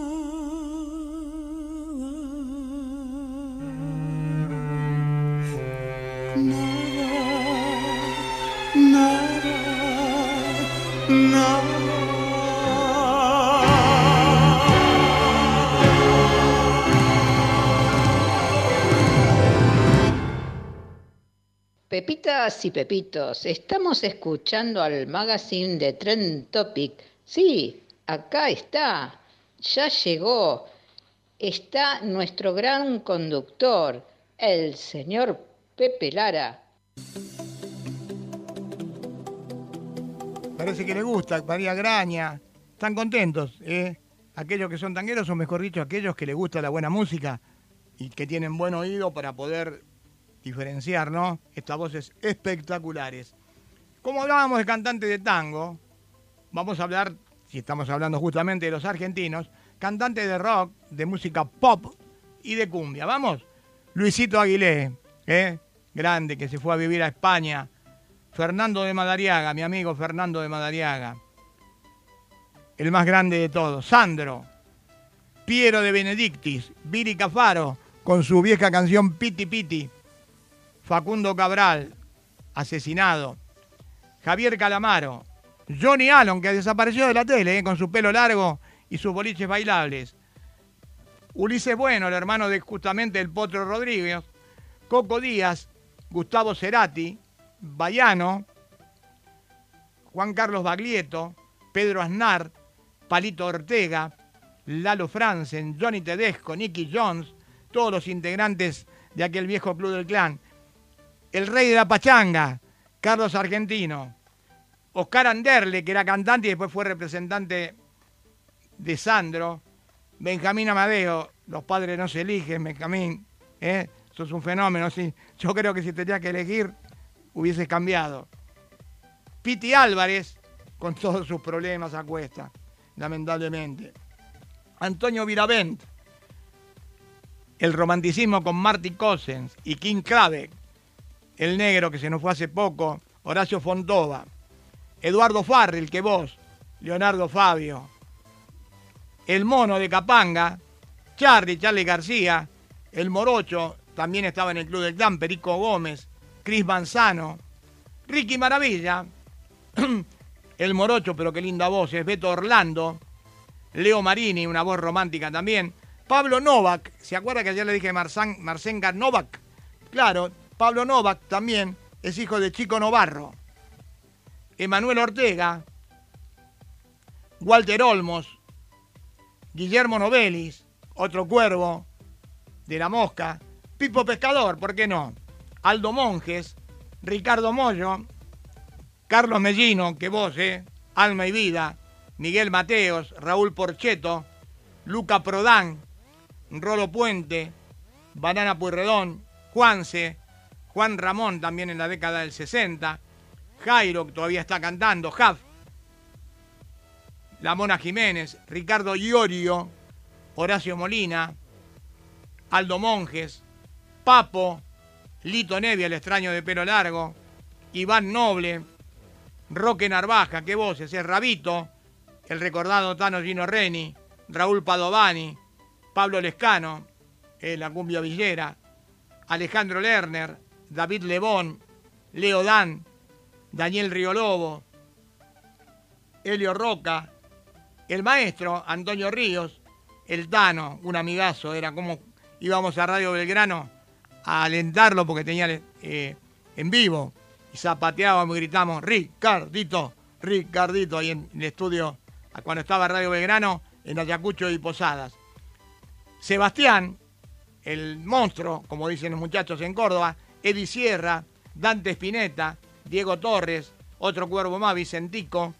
Pepitas y Pepitos, estamos escuchando al magazine de Trend Topic. Sí, acá está, ya llegó. Está nuestro gran conductor, el señor Pepe Lara. Parece que le gusta, María Graña. Están contentos, ¿eh? Aquellos que son tangueros, o mejor dicho, aquellos que les gusta la buena música y que tienen buen oído para poder diferenciar, ¿no? Estas voces espectaculares. Como hablábamos de cantantes de tango, vamos a hablar, si estamos hablando justamente de los argentinos, cantantes de rock, de música pop y de cumbia. Vamos, Luisito Aguilé, ¿eh? grande, que se fue a vivir a España. Fernando de Madariaga, mi amigo Fernando de Madariaga. El más grande de todos. Sandro. Piero de Benedictis. Viri Cafaro, con su vieja canción Piti Piti. Facundo Cabral, asesinado. Javier Calamaro. Johnny Allen, que desapareció de la tele, ¿eh? con su pelo largo y sus boliches bailables. Ulises Bueno, el hermano de justamente el Potro Rodríguez. Coco Díaz, Gustavo Cerati, Bayano, Juan Carlos Baglietto, Pedro Aznar, Palito Ortega, Lalo Franzen, Johnny Tedesco, Nicky Jones, todos los integrantes de aquel viejo club del clan. El rey de la pachanga, Carlos Argentino. Oscar Anderle, que era cantante y después fue representante de Sandro. Benjamín Amadeo, los padres no se eligen, Benjamín. ¿eh? Eso es un fenómeno, sí. Yo creo que si tenía que elegir, hubiese cambiado. Piti Álvarez, con todos sus problemas a cuesta, lamentablemente. Antonio Viravent, el romanticismo con Marty Cossens y King Krabeck, el negro que se nos fue hace poco, Horacio Fontova, Eduardo Farrell, que vos, Leonardo Fabio, el mono de Capanga, Charlie, Charlie García, el morocho, también estaba en el Club del Clan, Perico Gómez, Cris Manzano, Ricky Maravilla, el morocho, pero qué linda voz, es Beto Orlando, Leo Marini, una voz romántica también, Pablo Novak, ¿se acuerda que ayer le dije Marcán, Marcenga Novak? Claro, Pablo Novak también es hijo de Chico Novarro. Emanuel Ortega, Walter Olmos, Guillermo Novelis, otro cuervo de la mosca, Pipo Pescador, ¿por qué no? Aldo Monjes, Ricardo Mollo, Carlos Mellino, que vos, eh, Alma y Vida, Miguel Mateos, Raúl Porcheto, Luca Prodán, Rolo Puente, Banana Puyredón, Juanse, Juan Ramón también en la década del 60, Jairo, que todavía está cantando, Jaf, La Mona Jiménez, Ricardo Iorio, Horacio Molina, Aldo Monjes, Papo, Lito Nevia, el extraño de pelo largo, Iván Noble, Roque Narvaja, qué voces, es Rabito, el recordado Tano Gino Reni, Raúl Padovani, Pablo Lescano, eh, la cumbia villera, Alejandro Lerner, David Lebón, Leo Dan, Daniel Riolobo, Helio Roca, el maestro Antonio Ríos, el Tano, un amigazo, era como íbamos a Radio Belgrano a alentarlo porque tenía eh, en vivo y zapateábamos y gritamos Ricardito, Ricardito ahí en el estudio cuando estaba Radio Belgrano en Ayacucho y Posadas. Sebastián, el monstruo, como dicen los muchachos en Córdoba, Eddie Sierra, Dante Spinetta, Diego Torres, otro cuervo más, Vicentico,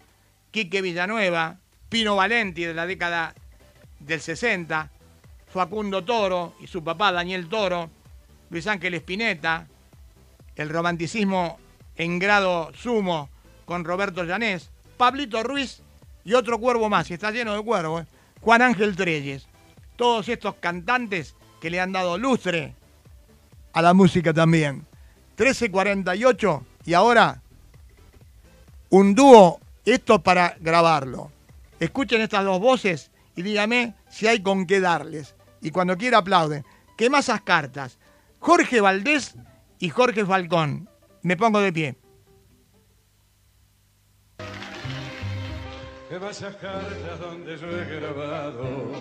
Quique Villanueva, Pino Valenti de la década del 60, Facundo Toro y su papá Daniel Toro, Luis Ángel Spinetta, el romanticismo en grado sumo con Roberto Llanés, Pablito Ruiz y otro cuervo más, y está lleno de cuervos, ¿eh? Juan Ángel Treyes. Todos estos cantantes que le han dado lustre a la música también. 13.48 y ahora un dúo, esto para grabarlo. Escuchen estas dos voces y dígame si hay con qué darles. Y cuando quiera aplauden. ¿Qué más esas cartas? Jorge Valdés y Jorge Falcón. Me pongo de pie. A cartas donde yo he grabado.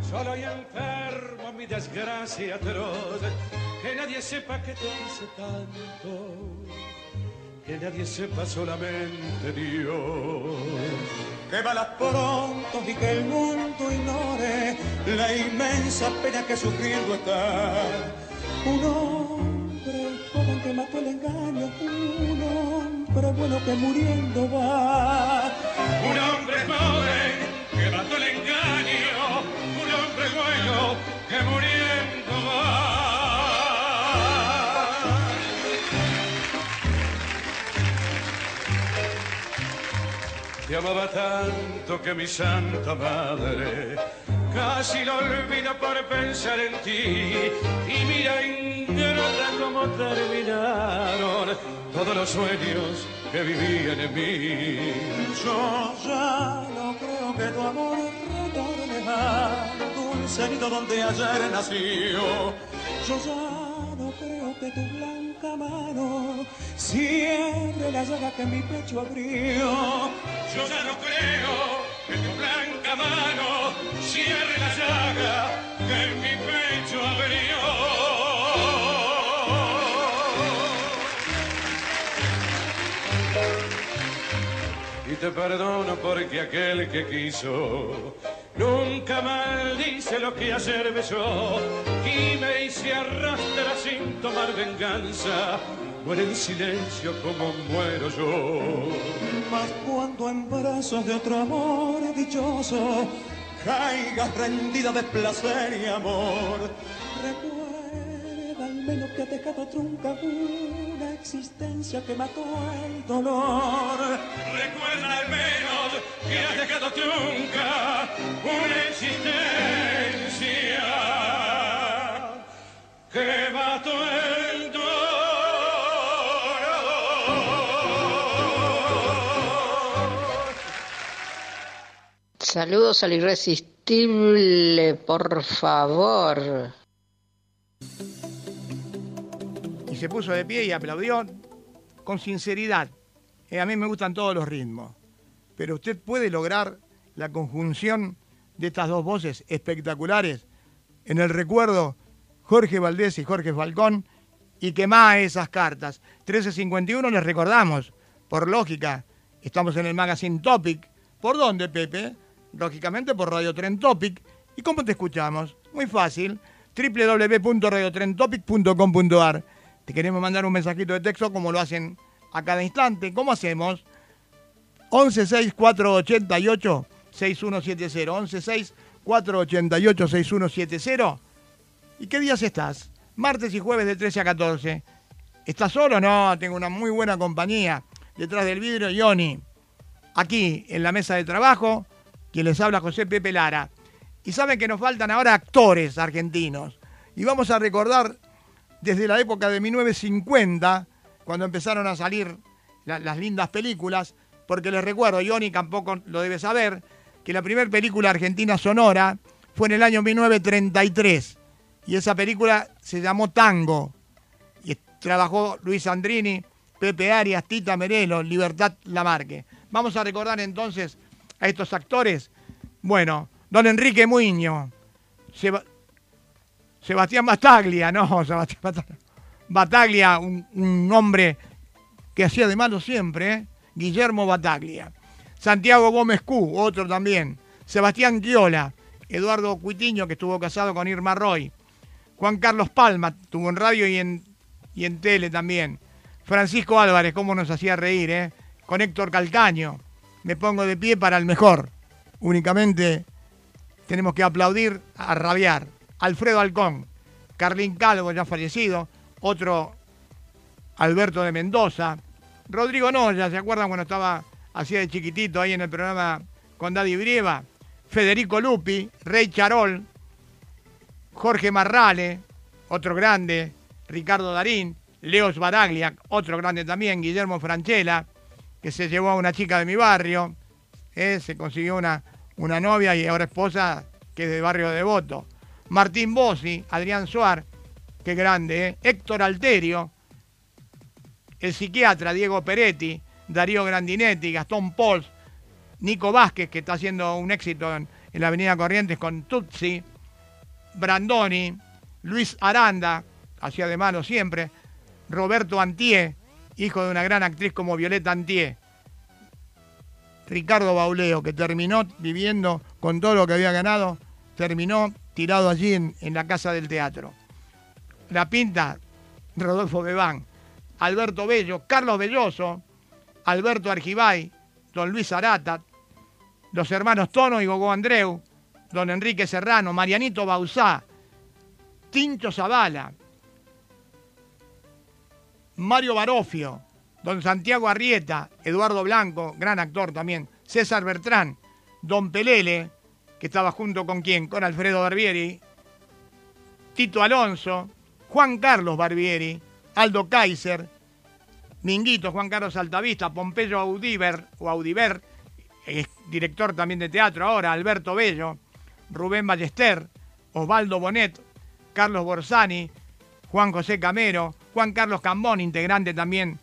Solo y enfermo mi desgracia atroz Que nadie sepa que te quise tanto Que nadie sepa solamente Dios. Que balas pronto y que el mundo ignore La inmensa pena que sufriendo está. Un hombre joven que mató el engaño, un hombre bueno que muriendo va. Un hombre joven que mató el engaño, un hombre bueno que muriendo va. Te amaba tanto que mi santa madre casi lo olvido por pensar en ti. Y mira ingrata cómo terminaron todos los sueños que vivían en mí. Yo ya no creo que tu amor retorne a dulce nido donde ayer nació. Yo ya no creo que tu blanca mano cierre la llaga que mi pecho abrió. Yo ya no creo que tu blanca mano cierre la llaga que en mi pecho abrió. Y te perdono porque aquel que quiso nunca maldice lo que ayer besó y me hice arrastrar sin tomar venganza. Muere en silencio como muero yo. Mas cuando en brazos de otro amor dichoso caigas rendida de placer y amor, al menos que ha dejado trunca una existencia que mató el dolor. Recuerda al menos que has dejado trunca una existencia que mató el dolor. Saludos al irresistible, por favor. Se puso de pie y aplaudió con sinceridad. Eh, a mí me gustan todos los ritmos, pero usted puede lograr la conjunción de estas dos voces espectaculares en el recuerdo Jorge Valdés y Jorge Falcón y quemá esas cartas. 1351 les recordamos, por lógica, estamos en el magazine Topic. ¿Por dónde, Pepe? Lógicamente por Radio Tren Topic. ¿Y cómo te escuchamos? Muy fácil, www.radiotrentopic.com.ar. Te queremos mandar un mensajito de texto como lo hacen a cada instante. ¿Cómo hacemos? 116488 6170 488 6170 ¿Y qué días estás? Martes y jueves de 13 a 14. ¿Estás solo? No, tengo una muy buena compañía. Detrás del vidrio, Ioni. Aquí, en la mesa de trabajo, quien les habla José Pepe Lara. Y saben que nos faltan ahora actores argentinos. Y vamos a recordar desde la época de 1950, cuando empezaron a salir la, las lindas películas, porque les recuerdo, Ioni tampoco lo debe saber, que la primera película argentina sonora fue en el año 1933. Y esa película se llamó Tango. Y trabajó Luis Andrini, Pepe Arias, Tita Merelo, Libertad Lamarque. Vamos a recordar entonces a estos actores. Bueno, don Enrique Muño, Sebastián Bataglia, no, Sebastián Bataglia, Bataglia, un, un hombre que hacía de malo siempre, ¿eh? Guillermo Bataglia. Santiago Gómez Q, otro también. Sebastián Quiola, Eduardo Cuitiño, que estuvo casado con Irma Roy. Juan Carlos Palma, estuvo en radio y en, y en tele también. Francisco Álvarez, cómo nos hacía reír, ¿eh? Con Héctor Calcaño. Me pongo de pie para el mejor. Únicamente tenemos que aplaudir a rabiar. Alfredo Alcón, Carlín Calvo, ya fallecido, otro Alberto de Mendoza, Rodrigo Noya, ¿se acuerdan cuando estaba así de chiquitito ahí en el programa con Daddy Brieva? Federico Lupi, Rey Charol, Jorge Marrale, otro grande, Ricardo Darín, Leos Baraglia, otro grande también, Guillermo Franchella, que se llevó a una chica de mi barrio, eh, se consiguió una, una novia y ahora esposa que es de barrio Devoto. Martín Bossi, Adrián Suar, qué grande, eh. Héctor Alterio, el psiquiatra Diego Peretti, Darío Grandinetti, Gastón Pols, Nico Vázquez, que está haciendo un éxito en, la Avenida Corrientes con Tutsi, Brandoni, Luis Aranda, hacía de mano siempre, Roberto Antié, hijo de una gran actriz como Violeta Antié, Ricardo Bauleo, que terminó viviendo con todo lo que había ganado, terminó tirado allí en, en la casa del teatro. La Pinta, Rodolfo Bebán, Alberto Bello, Carlos Belloso, Alberto Argibay, don Luis Arata, los hermanos Tono y Gogó Andreu, don Enrique Serrano, Marianito Bausá, Tincho Zavala, Mario Barofio, don Santiago Arrieta, Eduardo Blanco, gran actor también, César Bertrán, don Pelele, que estaba junto con quién, con Alfredo Barbieri, Tito Alonso, Juan Carlos Barbieri, Aldo Kaiser, Minguito, Juan Carlos Altavista, Pompeyo Audiver, o Audiver, es director también de teatro ahora, Alberto Bello, Rubén Ballester, Osvaldo Bonet, Carlos Borsani, Juan José Camero, Juan Carlos Cambón, integrante también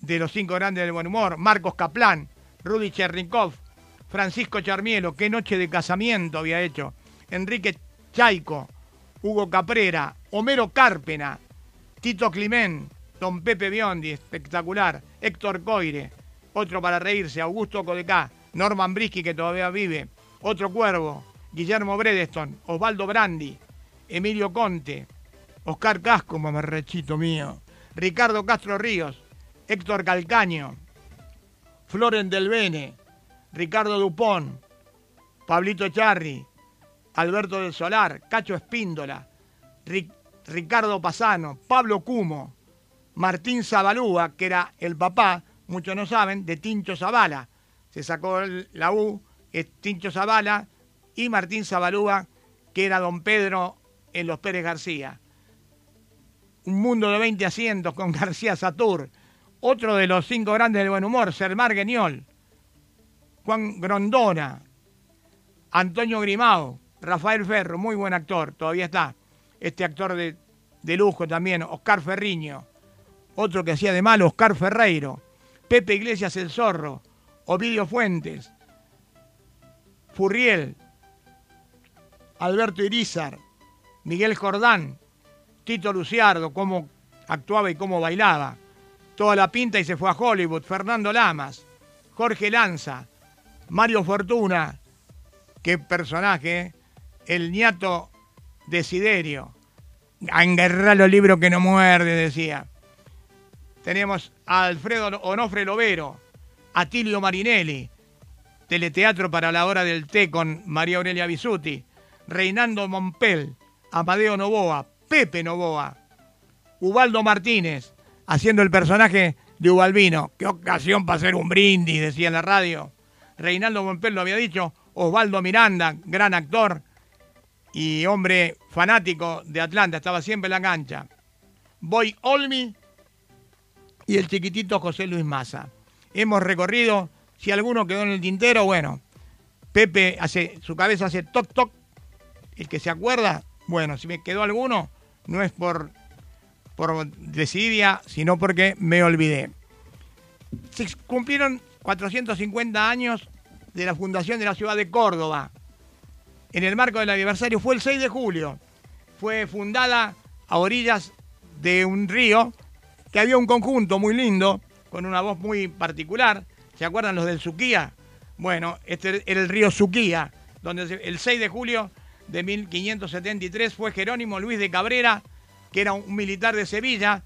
de los cinco grandes del buen humor, Marcos Caplán, Rudy Chernikov, Francisco Charmielo, qué noche de casamiento había hecho, Enrique Chaico, Hugo Caprera, Homero Cárpena, Tito Climén, Don Pepe Biondi, espectacular, Héctor Coire, otro para reírse, Augusto Codecá, Norman Brisky, que todavía vive, otro cuervo, Guillermo Bredeston, Osvaldo Brandi, Emilio Conte, Oscar Casco, mamarrechito mío, Ricardo Castro Ríos, Héctor Calcaño, Floren del Bene, Ricardo Dupont, Pablito Charri, Alberto del Solar, Cacho Espíndola, Ri- Ricardo Pasano, Pablo Cumo, Martín Zabalúa, que era el papá, muchos no saben, de Tincho Zavala. Se sacó la U, es Tincho Zavala, y Martín Zabalúa, que era don Pedro en los Pérez García. Un mundo de 20 asientos con García Satur. Otro de los cinco grandes del buen humor, Sermar Guiñol. Juan Grondona. Antonio Grimao. Rafael Ferro, muy buen actor, todavía está. Este actor de, de lujo también, Oscar Ferriño. Otro que hacía de malo, Oscar Ferreiro. Pepe Iglesias el Zorro. Ovidio Fuentes. Furriel. Alberto Irizar. Miguel Jordán. Tito Luciardo, cómo actuaba y cómo bailaba. Toda la pinta y se fue a Hollywood. Fernando Lamas. Jorge Lanza. Mario Fortuna. Qué personaje. El ñato Desiderio. Engarrá los libros que no muerde, decía. Tenemos a Alfredo Onofre Lovero, Atilio Marinelli, Teleteatro para la hora del té con María Aurelia Bisuti, Reinando Mompel, Amadeo Novoa, Pepe Novoa, Ubaldo Martínez, haciendo el personaje de Ubalvino. Qué ocasión para hacer un brindis, decía en la radio. Reinaldo Mompel lo había dicho, Osvaldo Miranda, gran actor y hombre fanático de Atlanta, estaba siempre en la cancha. Boy Olmi y el chiquitito José Luis Maza. Hemos recorrido, si alguno quedó en el tintero, bueno, Pepe hace, su cabeza hace toc toc, el que se acuerda, bueno, si me quedó alguno, no es por, por desidia, sino porque me olvidé. Se cumplieron 450 años de la fundación de la ciudad de Córdoba. En el marco del aniversario fue el 6 de julio. Fue fundada a orillas de un río que había un conjunto muy lindo, con una voz muy particular. ¿Se acuerdan los del Suquía? Bueno, este era el río Suquía, donde el 6 de julio de 1573 fue Jerónimo Luis de Cabrera, que era un militar de Sevilla.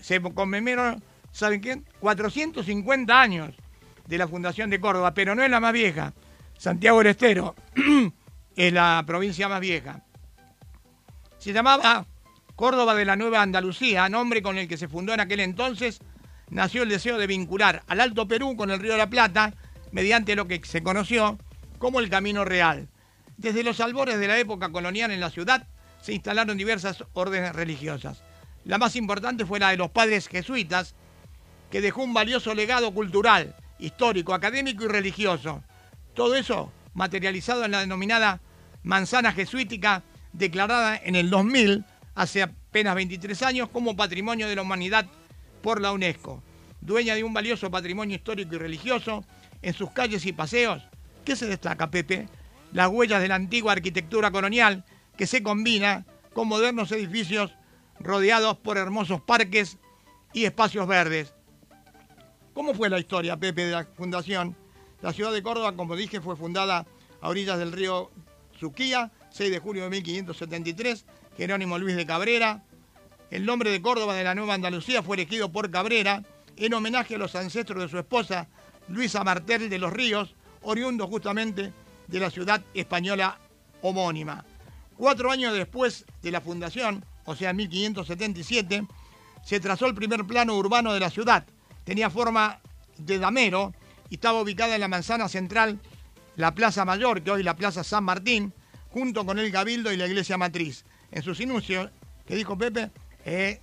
Se conmemoró, ¿saben qué? 450 años de la fundación de Córdoba, pero no es la más vieja. Santiago del Estero es la provincia más vieja. Se llamaba Córdoba de la Nueva Andalucía, nombre con el que se fundó en aquel entonces, nació el deseo de vincular al Alto Perú con el Río de la Plata, mediante lo que se conoció como el Camino Real. Desde los albores de la época colonial en la ciudad se instalaron diversas órdenes religiosas. La más importante fue la de los padres jesuitas, que dejó un valioso legado cultural, histórico, académico y religioso. Todo eso materializado en la denominada manzana jesuítica, declarada en el 2000, hace apenas 23 años, como Patrimonio de la Humanidad por la UNESCO. Dueña de un valioso patrimonio histórico y religioso, en sus calles y paseos, ¿qué se destaca, Pepe? Las huellas de la antigua arquitectura colonial, que se combina con modernos edificios rodeados por hermosos parques y espacios verdes. ¿Cómo fue la historia, Pepe, de la fundación? La ciudad de Córdoba, como dije, fue fundada a orillas del río Suquía, 6 de julio de 1573, Jerónimo Luis de Cabrera, El nombre de Córdoba de la Nueva Andalucía fue elegido por Cabrera en homenaje a los ancestros de su esposa, Luisa Martel de los Ríos, oriundo justamente de la ciudad española homónima. Cuatro años después de la fundación, o sea, en 1577, se trazó el primer plano urbano de la ciudad. Tenía forma de damero y estaba ubicada en la manzana central, la Plaza Mayor, que hoy es la Plaza San Martín, junto con el Cabildo y la Iglesia Matriz. En sus inicios, que dijo Pepe, eh,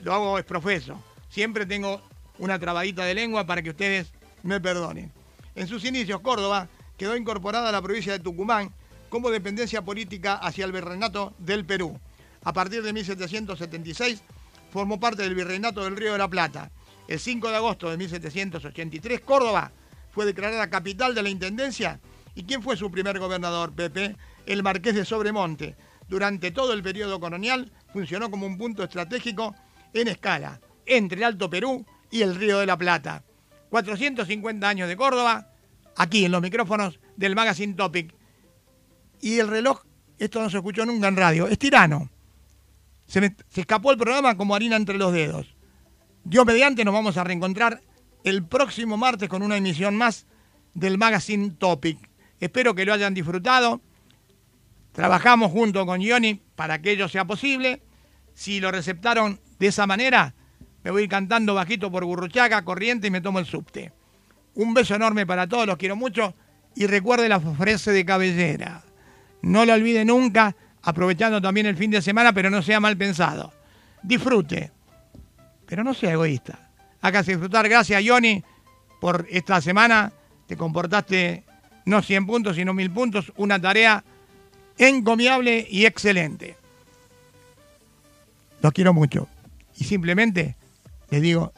lo hago es profeso. Siempre tengo una trabadita de lengua para que ustedes me perdonen. En sus inicios, Córdoba quedó incorporada a la provincia de Tucumán como dependencia política hacia el virreinato del Perú. A partir de 1776 formó parte del virreinato del Río de la Plata. El 5 de agosto de 1783, Córdoba fue declarada capital de la Intendencia. ¿Y quién fue su primer gobernador, Pepe? El Marqués de Sobremonte. Durante todo el periodo colonial funcionó como un punto estratégico en escala entre el Alto Perú y el Río de la Plata. 450 años de Córdoba, aquí en los micrófonos del Magazine Topic. Y el reloj, esto no se escuchó nunca en radio, es tirano. Se, se escapó el programa como harina entre los dedos. Dios mediante, nos vamos a reencontrar el próximo martes con una emisión más del Magazine Topic. Espero que lo hayan disfrutado. Trabajamos junto con Johnny para que ello sea posible. Si lo receptaron de esa manera, me voy cantando bajito por Burruchaca, corriente y me tomo el subte. Un beso enorme para todos, los quiero mucho. Y recuerde la frase de cabellera. No lo olvide nunca, aprovechando también el fin de semana, pero no sea mal pensado. Disfrute, pero no sea egoísta. Hágase disfrutar. Gracias, Johnny, por esta semana. Te comportaste no 100 puntos, sino 1000 puntos. Una tarea encomiable y excelente. Los quiero mucho. Y simplemente les digo